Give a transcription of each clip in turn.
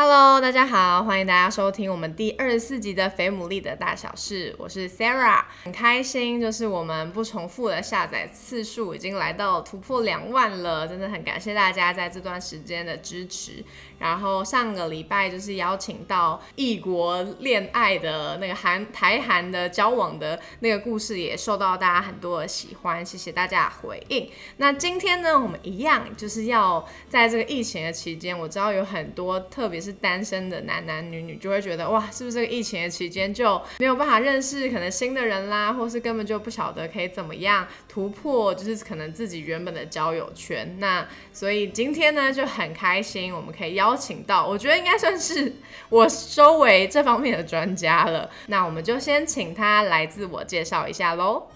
Hello，大家好，欢迎大家收听我们第二十四集的《肥牡蛎的大小事》，我是 Sarah，很开心，就是我们不重复的下载次数已经来到突破两万了，真的很感谢大家在这段时间的支持。然后上个礼拜就是邀请到异国恋爱的那个韩台韩的交往的那个故事，也受到大家很多的喜欢，谢谢大家的回应。那今天呢，我们一样就是要在这个疫情的期间，我知道有很多特别是单身的男男女女就会觉得哇，是不是这个疫情的期间就没有办法认识可能新的人啦，或是根本就不晓得可以怎么样突破，就是可能自己原本的交友圈。那所以今天呢就很开心，我们可以邀请到，我觉得应该算是我周围这方面的专家了。那我们就先请他来自我介绍一下喽。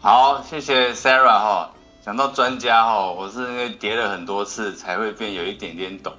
好，谢谢 Sarah 哈。讲到专家哈，我是因为叠了很多次才会变有一点点懂。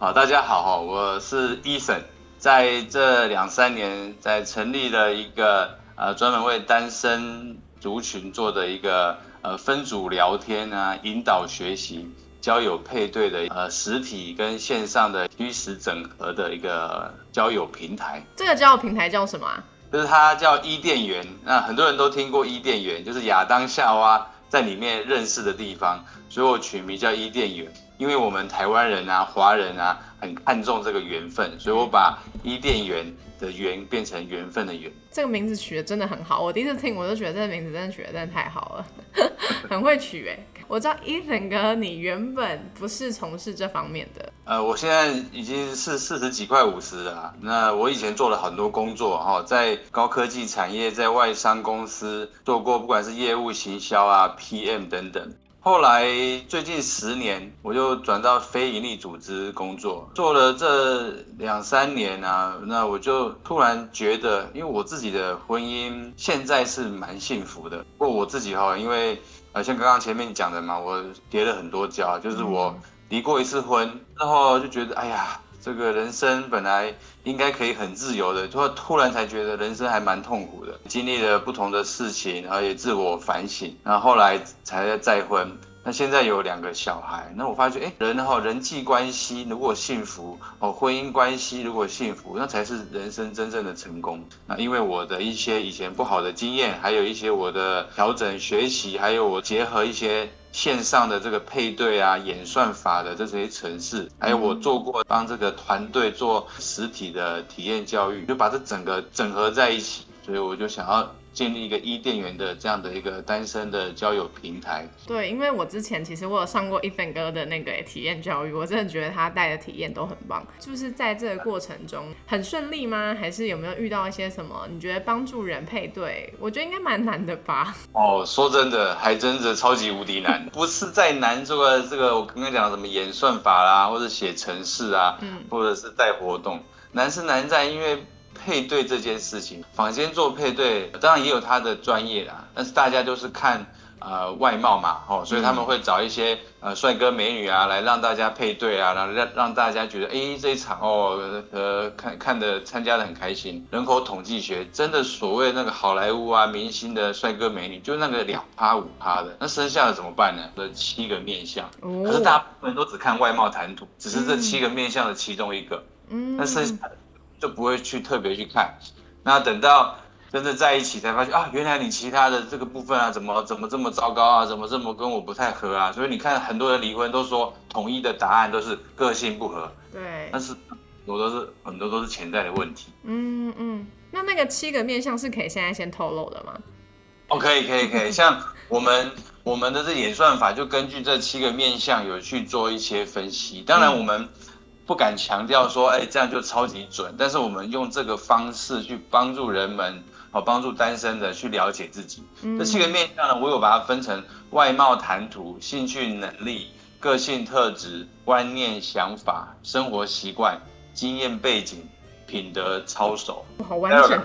好，大家好哈，我是 Eason，在这两三年在成立了一个呃专门为单身族群做的一个呃分组聊天啊，引导学习交友配对的呃实体跟线上的虚实整合的一个交友平台。这个交友平台叫什么？就是它叫伊甸园。那很多人都听过伊甸园，就是亚当夏娃在里面认识的地方，所以我取名叫伊甸园。因为我们台湾人啊、华人啊很看重这个缘分，所以我把伊甸园的缘变成缘分的缘。这个名字取得真的很好，我第一次听我就觉得这个名字真的取得真的太好了，很会取哎。我知道 Ethan 哥，你原本不是从事这方面的。呃，我现在已经是四十几块五十了。那我以前做了很多工作哈，在高科技产业，在外商公司做过，不管是业务、行销啊、PM 等等。后来最近十年，我就转到非营利组织工作，做了这两三年啊，那我就突然觉得，因为我自己的婚姻现在是蛮幸福的。不过我自己哈，因为呃，像刚刚前面讲的嘛，我跌了很多跤，就是我离过一次婚，然后就觉得，哎呀。这个人生本来应该可以很自由的，突突然才觉得人生还蛮痛苦的。经历了不同的事情，然后也自我反省，然后后来才再婚。那现在有两个小孩，那我发觉，哎，人哈人际关系如果幸福哦，婚姻关系如果幸福，那才是人生真正的成功。那因为我的一些以前不好的经验，还有一些我的调整学习，还有我结合一些。线上的这个配对啊，演算法的这些城市，还有我做过帮这个团队做实体的体验教育，就把这整个整合在一起，所以我就想要。建立一个伊甸园的这样的一个单身的交友平台。对，因为我之前其实我有上过一粉哥的那个体验教育，我真的觉得他带的体验都很棒。就是在这个过程中很顺利吗？还是有没有遇到一些什么？你觉得帮助人配对，我觉得应该蛮难的吧？哦，说真的，还真的超级无敌难，不是在难这个这个我刚刚讲的什么演算法啦，或者写程式啊，嗯，或者是带活动，难是难在因为。配对这件事情，坊间做配对，当然也有他的专业啦，但是大家都是看呃外貌嘛，哦，所以他们会找一些呃帅哥美女啊来让大家配对啊，然后让让大家觉得哎这一场哦呃看看的参加的很开心。人口统计学真的所谓那个好莱坞啊明星的帅哥美女，就那个两趴五趴的，那剩下的怎么办呢？这七个面相，可是大部分都只看外貌谈吐，只是这七个面相的其中一个，嗯，那剩下的。就不会去特别去看，那等到真的在一起才发现啊，原来你其他的这个部分啊，怎么怎么这么糟糕啊，怎么这么跟我不太合啊？所以你看很多人离婚都说统一的答案都是个性不合，对，但是我都是很多都是潜在的问题。嗯嗯，那那个七个面相是可以现在先透露的吗？哦，可以可以可以，像我们我们的这演算法就根据这七个面相有去做一些分析，当然我们。不敢强调说，哎，这样就超级准。但是我们用这个方式去帮助人们，好帮助单身的去了解自己。这七个面向呢，我有把它分成外貌、谈吐、兴趣、能力、个性特质、观念、想法、生活习惯、经验背景、品德操守。好完整。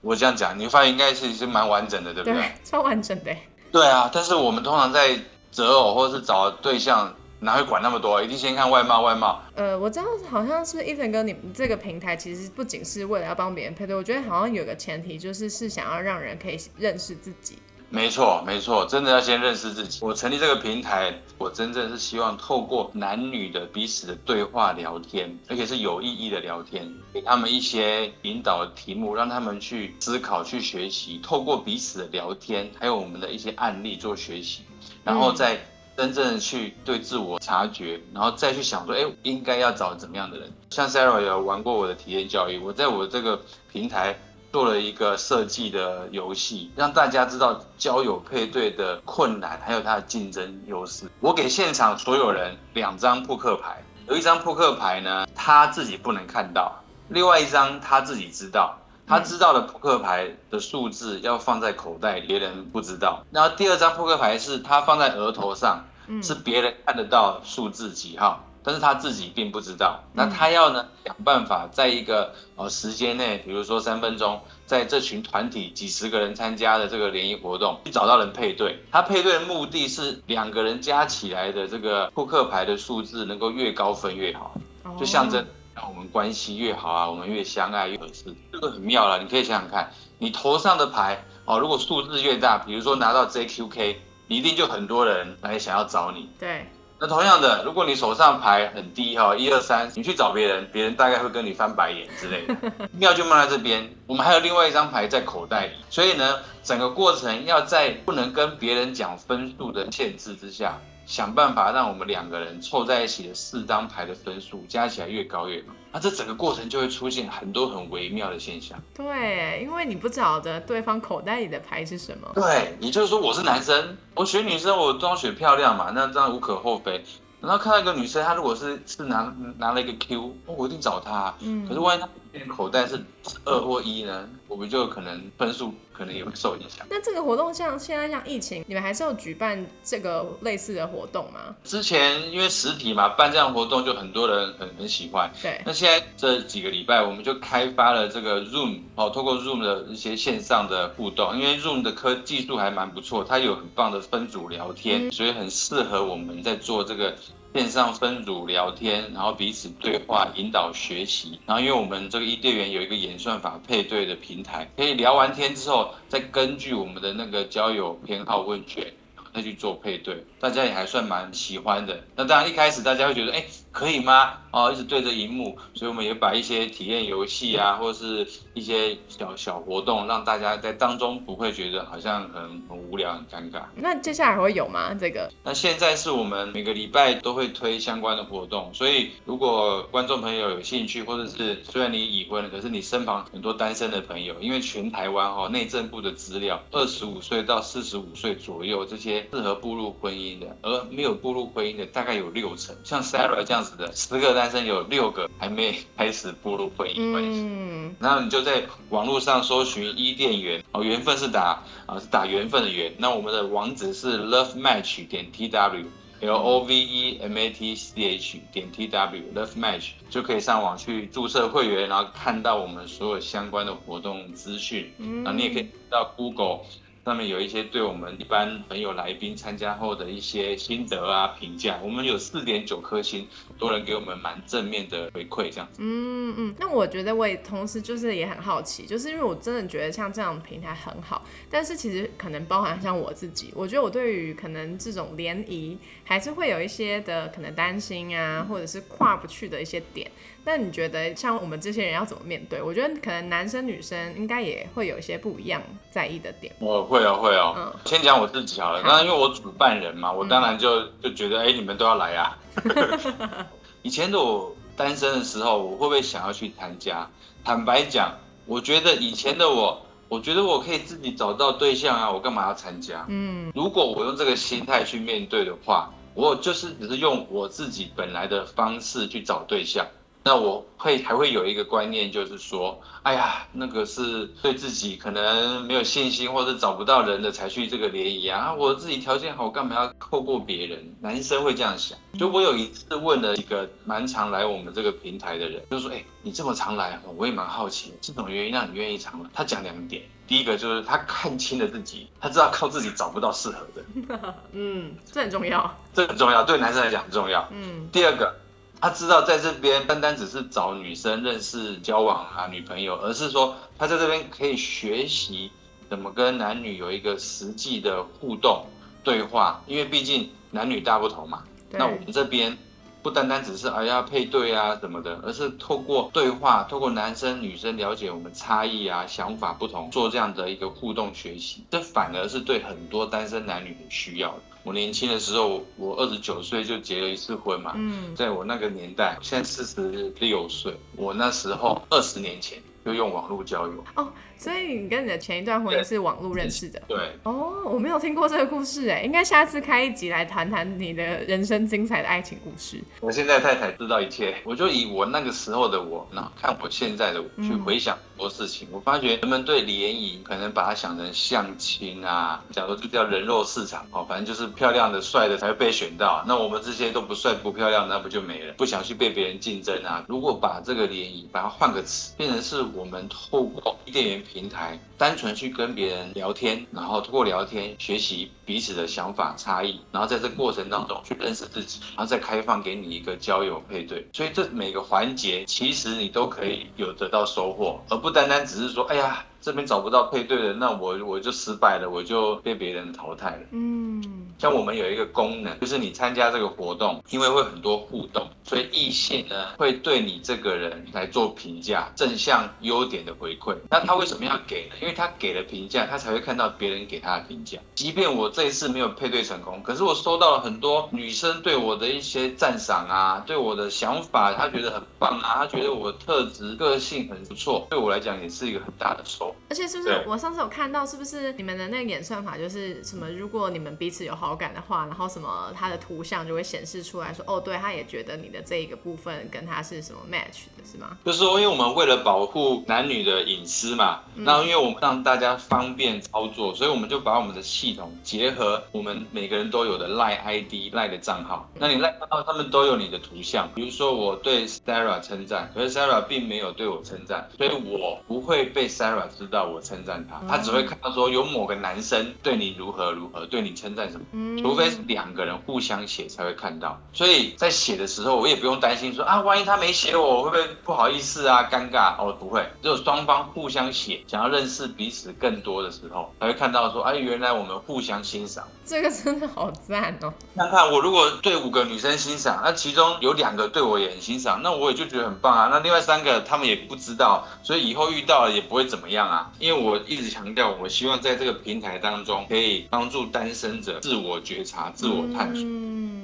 我这样讲，你发现应该是是蛮完整的，对不对？超完整的。对啊，但是我们通常在择偶或者是找对象，哪会管那么多？一定先看外貌，外貌。呃，我知道好像是伊藤哥，你这个平台其实不仅是为了要帮别人配对，我觉得好像有个前提就是是想要让人可以认识自己。没错，没错，真的要先认识自己。我成立这个平台，我真正是希望透过男女的彼此的对话聊天，而且是有意义的聊天，给他们一些引导的题目，让他们去思考、去学习。透过彼此的聊天，还有我们的一些案例做学习，然后再真正去对自我察觉，然后再去想说，哎，应该要找怎么样的人？像 Sarah 有玩过我的体验教育，我在我这个平台。做了一个设计的游戏，让大家知道交友配对的困难，还有它的竞争优势。我给现场所有人两张扑克牌，有一张扑克牌呢，他自己不能看到；另外一张他自己知道，他知道的扑克牌的数字要放在口袋，别人不知道。然后第二张扑克牌是他放在额头上，是别人看得到数字几号。但是他自己并不知道，那他要呢想办法在一个呃时间内，比如说三分钟，在这群团体几十个人参加的这个联谊活动，去找到人配对。他配对的目的是两个人加起来的这个扑克牌的数字能够越高分越好，就象征让我们关系越好啊，我们越相爱越合适。这个很妙了，你可以想想看，你头上的牌哦，如果数字越大，比如说拿到 JQK，你一定就很多人来想要找你。对。那同样的，如果你手上牌很低哈，一二三，你去找别人，别人大概会跟你翻白眼之类的。妙就妙在这边，我们还有另外一张牌在口袋里，所以呢，整个过程要在不能跟别人讲分数的限制之下。想办法让我们两个人凑在一起的四张牌的分数加起来越高越好，那这整个过程就会出现很多很微妙的现象。对，因为你不晓得对方口袋里的牌是什么。对，也就是说我是男生，我选女生，我装选漂亮嘛，那这样无可厚非。然后看到一个女生，她如果是是拿拿了一个 Q，我一定找她。嗯，可是万一她口袋是二或一呢？我们就可能分数可能也会受影响。那这个活动像现在像疫情，你们还是要举办这个类似的活动吗？之前因为实体嘛，办这样活动就很多人很很喜欢。对。那现在这几个礼拜，我们就开发了这个 Zoom 哦，透过 Zoom 的一些线上的互动，因为 Zoom 的科技术还蛮不错，它有很棒的分组聊天，所以很适合我们在做这个。线上分组聊天，然后彼此对话、引导学习。然后，因为我们这个伊甸园有一个演算法配对的平台，可以聊完天之后，再根据我们的那个交友偏好问卷，再去做配对。大家也还算蛮喜欢的。那当然一开始大家会觉得，哎，可以吗？哦，一直对着荧幕，所以我们也把一些体验游戏啊，或者是一些小小活动，让大家在当中不会觉得好像很很无聊、很尴尬。那接下来会有吗？这个？那现在是我们每个礼拜都会推相关的活动，所以如果观众朋友有兴趣，或者是虽然你已婚了，可是你身旁很多单身的朋友，因为全台湾哈内政部的资料，二十五岁到四十五岁左右这些适合步入婚姻的，而没有步入婚姻的大概有六成，像 Sarah 这样子的十个。单身有六个还没开始步入婚姻关系，嗯然后你就在网络上搜寻伊甸园哦，缘分是打啊是打缘分的缘，那我们的网址是 love match 点 t w l o v e m a t c h 点 t w love match 就可以上网去注册会员，然后看到我们所有相关的活动资讯，然后你也可以到 Google。上面有一些对我们一般朋友来宾参加后的一些心得啊评价，我们有四点九颗星，多人给我们蛮正面的回馈，这样子。嗯嗯，那我觉得我也同时就是也很好奇，就是因为我真的觉得像这样的平台很好，但是其实可能包含像我自己，我觉得我对于可能这种联谊还是会有一些的可能担心啊，或者是跨不去的一些点。那你觉得像我们这些人要怎么面对？我觉得可能男生女生应该也会有一些不一样在意的点。我会哦，会哦。嗯，先讲我自己好了。那因为我主办人嘛，我当然就就觉得，哎，你们都要来啊。以前的我单身的时候，我会不会想要去参加？坦白讲，我觉得以前的我，我觉得我可以自己找到对象啊，我干嘛要参加？嗯，如果我用这个心态去面对的话。我就是只是用我自己本来的方式去找对象，那我会还会有一个观念，就是说，哎呀，那个是对自己可能没有信心，或者找不到人的才去这个联谊啊。我自己条件好，干嘛要透过别人？男生会这样想。就我有一次问了几个蛮常来我们这个平台的人，就说，哎，你这么常来，我也蛮好奇，这种原因让你愿意常来？他讲两点，第一个就是他看清了自己，他知道靠自己找不到适合的。嗯，这很重要，这很重要，对男生来讲很重要。嗯，第二个。他知道在这边单单只是找女生认识、交往啊，女朋友，而是说他在这边可以学习怎么跟男女有一个实际的互动对话，因为毕竟男女大不同嘛。那我们这边不单单只是哎呀配对啊什么的，而是透过对话，透过男生女生了解我们差异啊、想法不同，做这样的一个互动学习，这反而是对很多单身男女很需要的。我年轻的时候，我二十九岁就结了一次婚嘛。嗯，在我那个年代，现在四十六岁，我那时候二十年前就用网络交友。哦。所以你跟你的前一段婚姻是网络认识的，对哦，我没有听过这个故事哎，应该下次开一集来谈谈你的人生精彩的爱情故事。我现在太太知道一切，我就以我那个时候的我，那看我现在的我去回想很多事情，我发觉人们对联谊可能把它想成相亲啊，假如就叫人肉市场哦，反正就是漂亮的、帅的才会被选到，那我们这些都不帅不漂亮，那不就没了？不想去被别人竞争啊。如果把这个联谊，把它换个词，变成是我们透过伊甸园。平台单纯去跟别人聊天，然后通过聊天学习彼此的想法差异，然后在这过程当中去认识自己，然后再开放给你一个交友配对。所以这每个环节其实你都可以有得到收获，而不单单只是说，哎呀。这边找不到配对的，那我我就失败了，我就被别人淘汰了。嗯，像我们有一个功能，就是你参加这个活动，因为会很多互动，所以异性呢会对你这个人来做评价，正向优点的回馈。那他为什么要给呢？因为他给了评价，他才会看到别人给他的评价。即便我这一次没有配对成功，可是我收到了很多女生对我的一些赞赏啊，对我的想法，她觉得很棒啊，她觉得我特质、个性很不错，对我来讲也是一个很大的收。而且是不是我上次有看到，是不是你们的那个演算法就是什么？如果你们彼此有好感的话，然后什么他的图像就会显示出来说，哦，对，他也觉得你的这一个部分跟他是什么 match 的，是吗？就是说，因为我们为了保护男女的隐私嘛，然后因为我们让大家方便操作，所以我们就把我们的系统结合我们每个人都有的赖 ID 赖的账号。那你赖账号他们都有你的图像，比如说我对 Sarah 称赞，可是 Sarah 并没有对我称赞，所以我不会被 Sarah 知道我称赞他，他只会看到说有某个男生对你如何如何，对你称赞什么，除非是两个人互相写才会看到。所以在写的时候，我也不用担心说啊，万一他没写我，会不会不好意思啊，尴尬？哦，不会，只有双方互相写，想要认识彼此更多的时候，才会看到说，哎，原来我们互相欣赏。这个真的好赞哦！看看我如果对五个女生欣赏，那其中有两个对我也很欣赏，那我也就觉得很棒啊。那另外三个他们也不知道，所以以后遇到了也不会怎么样因为。我一直强调，我希望在这个平台当中，可以帮助单身者自我觉察、自我探索。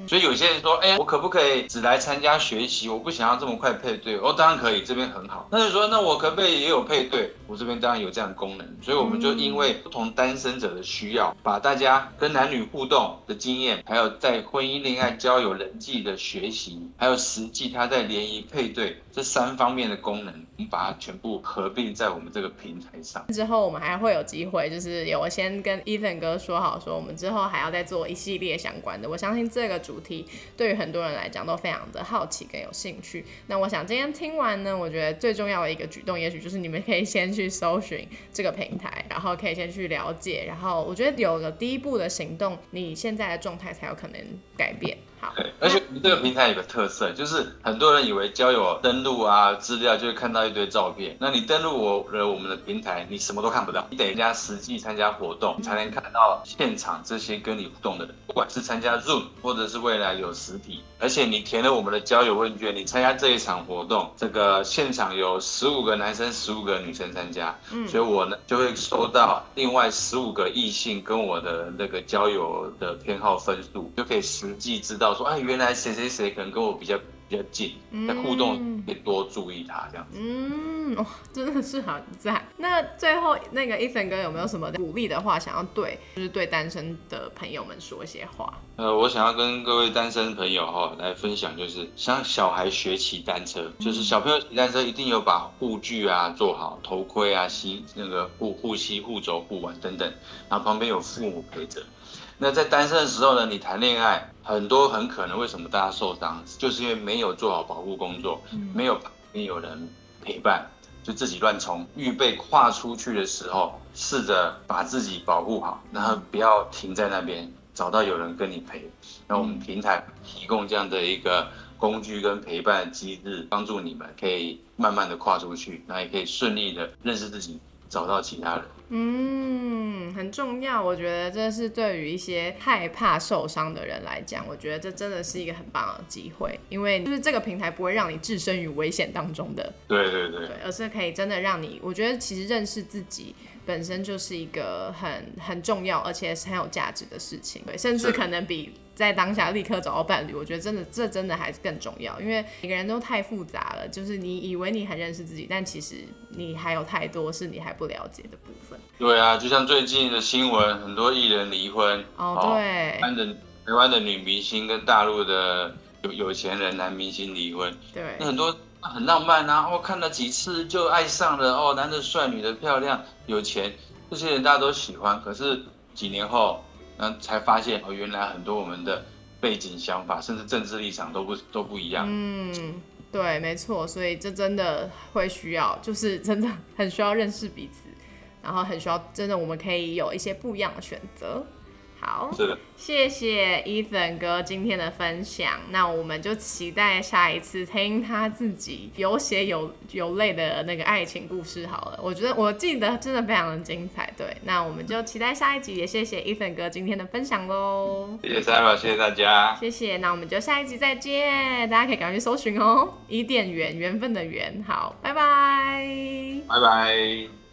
所以有些人说，哎，我可不可以只来参加学习？我不想要这么快配对。哦，当然可以，这边很好。那就说，那我可不可以也有配对？我这边当然有这样的功能。所以我们就因为不同单身者的需要，把大家跟男女互动的经验，还有在婚姻、恋爱、交友、人际的学习，还有实际他在联谊配对这三方面的功能，把它全部合并在我们这个平台上。之后我们还会有机会，就是有我先跟 Ethan 哥说好，说我们之后还要再做一系列相关的。我相信这个主题对于很多人来讲都非常的好奇跟有兴趣。那我想今天听完呢，我觉得最重要的一个举动，也许就是你们可以先去搜寻这个平台，然后可以先去了解，然后我觉得有了第一步的行动，你现在的状态才有可能改变。对，而且我们这个平台有个特色，就是很多人以为交友登录啊资料就会看到一堆照片，那你登录我了我们的平台，你什么都看不到，你得人家实际参加活动，你才能看到现场这些跟你互动的人，不管是参加 Zoom 或者是未来有实体，而且你填了我们的交友问卷，你参加这一场活动，这个现场有十五个男生，十五个女生参加，嗯，所以我呢就会收到另外十五个异性跟我的那个交友的偏好分数，就可以实际知道。说哎，原来谁谁谁可能跟我比较比较近，那互动也多注意他这样子。嗯，哇，真的是很赞。那最后那个 Ethan 哥有没有什么鼓励的话想要对，就是对单身的朋友们说一些话？呃，我想要跟各位单身朋友哈来分享，就是像小孩学骑单车，就是小朋友骑单车一定有把护具啊做好，头盔啊、膝那个护护膝、护肘、护腕等等，然后旁边有父母陪着。那在单身的时候呢，你谈恋爱很多很可能为什么大家受伤，就是因为没有做好保护工作，没有旁边有人陪伴，就自己乱冲。预备跨出去的时候，试着把自己保护好，然后不要停在那边，找到有人跟你陪。那我们平台提供这样的一个工具跟陪伴机制，帮助你们可以慢慢的跨出去，那也可以顺利的认识自己。找到其他人，嗯，很重要。我觉得这是对于一些害怕受伤的人来讲，我觉得这真的是一个很棒的机会，因为就是这个平台不会让你置身于危险当中的，对对对，而是可以真的让你，我觉得其实认识自己本身就是一个很很重要，而且是很有价值的事情，对，甚至可能比。在当下立刻找到伴侣，我觉得真的这真的还是更重要，因为每个人都太复杂了。就是你以为你很认识自己，但其实你还有太多是你还不了解的部分。对啊，就像最近的新闻，很多艺人离婚。哦，对。台湾的台湾的女明星跟大陆的有有钱人男明星离婚。对。那很多很浪漫啊，哦，看了几次就爱上了哦，男的帅，女的漂亮，有钱，这些人大家都喜欢。可是几年后。那才发现哦，原来很多我们的背景、想法，甚至政治立场都不都不一样。嗯，对，没错，所以这真的会需要，就是真的很需要认识彼此，然后很需要真的我们可以有一些不一样的选择。好，谢谢 Ethan 哥今天的分享。那我们就期待下一次听他自己有血有有泪的那个爱情故事好了。我觉得我记得真的非常的精彩。对，那我们就期待下一集。也谢谢 Ethan 哥今天的分享喽。谢谢 Sarah，谢谢大家。谢谢，那我们就下一集再见。大家可以赶快去搜寻哦，伊甸缘缘分的缘。好，拜拜，拜拜。